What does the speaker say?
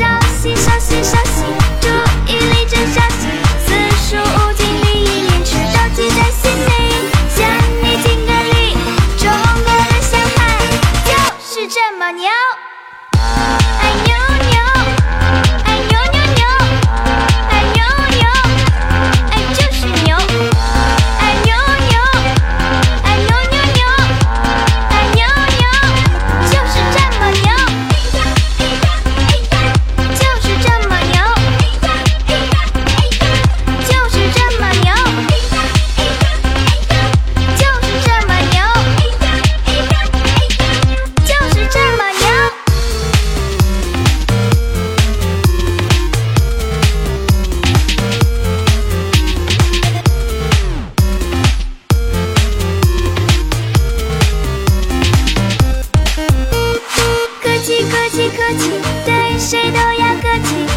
小心，小心，小心。客气对谁都要客气。